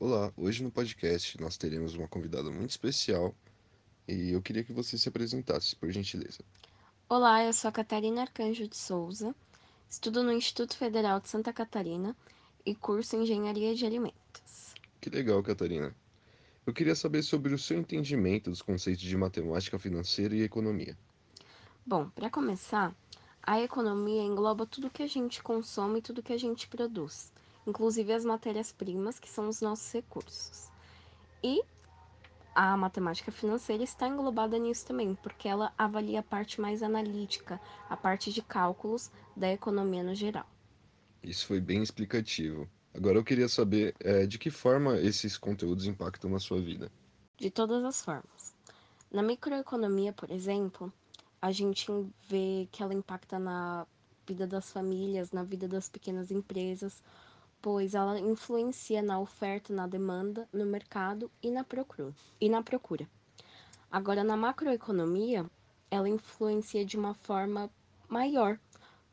Olá, hoje no podcast nós teremos uma convidada muito especial e eu queria que você se apresentasse, por gentileza. Olá, eu sou a Catarina Arcanjo de Souza, estudo no Instituto Federal de Santa Catarina e curso Engenharia de Alimentos. Que legal, Catarina. Eu queria saber sobre o seu entendimento dos conceitos de matemática financeira e economia. Bom, para começar, a economia engloba tudo que a gente consome e tudo que a gente produz, inclusive as matérias-primas, que são os nossos recursos. E a matemática financeira está englobada nisso também, porque ela avalia a parte mais analítica, a parte de cálculos da economia no geral. Isso foi bem explicativo. Agora eu queria saber eh, de que forma esses conteúdos impactam na sua vida. De todas as formas. Na microeconomia, por exemplo, a gente vê que ela impacta na vida das famílias, na vida das pequenas empresas, pois ela influencia na oferta, na demanda, no mercado e na procura. E na procura. Agora, na macroeconomia, ela influencia de uma forma maior,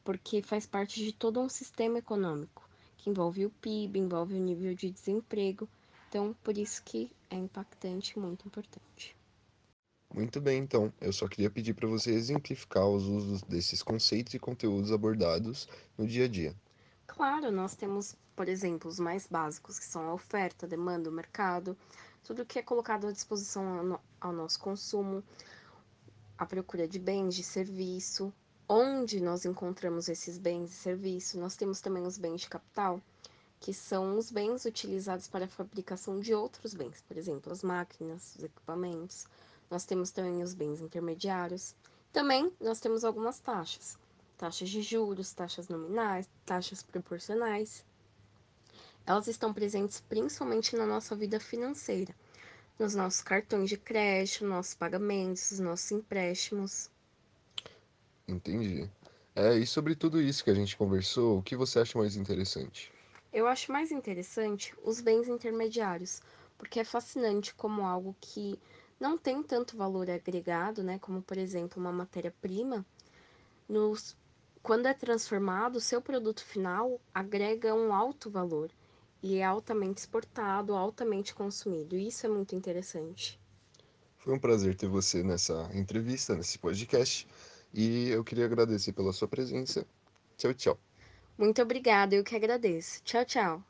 porque faz parte de todo um sistema econômico, que envolve o PIB, envolve o nível de desemprego. Então, por isso que é impactante e muito importante. Muito bem, então. Eu só queria pedir para você exemplificar os usos desses conceitos e conteúdos abordados no dia a dia. Claro, nós temos, por exemplo, os mais básicos, que são a oferta, a demanda, o mercado, tudo que é colocado à disposição ao, no ao nosso consumo, a procura de bens, de serviço, onde nós encontramos esses bens e serviços. Nós temos também os bens de capital, que são os bens utilizados para a fabricação de outros bens, por exemplo, as máquinas, os equipamentos. Nós temos também os bens intermediários. Também nós temos algumas taxas, taxas de juros, taxas nominais, taxas proporcionais. Elas estão presentes principalmente na nossa vida financeira, nos nossos cartões de crédito, nossos pagamentos, nossos empréstimos. Entendi. É, e sobre tudo isso que a gente conversou, o que você acha mais interessante? Eu acho mais interessante os bens intermediários, porque é fascinante como algo que não tem tanto valor agregado, né, como por exemplo uma matéria-prima, nos quando é transformado, o seu produto final agrega um alto valor e é altamente exportado, altamente consumido. E isso é muito interessante. Foi um prazer ter você nessa entrevista, nesse podcast, e eu queria agradecer pela sua presença. Tchau, tchau. Muito obrigada, eu que agradeço. Tchau, tchau.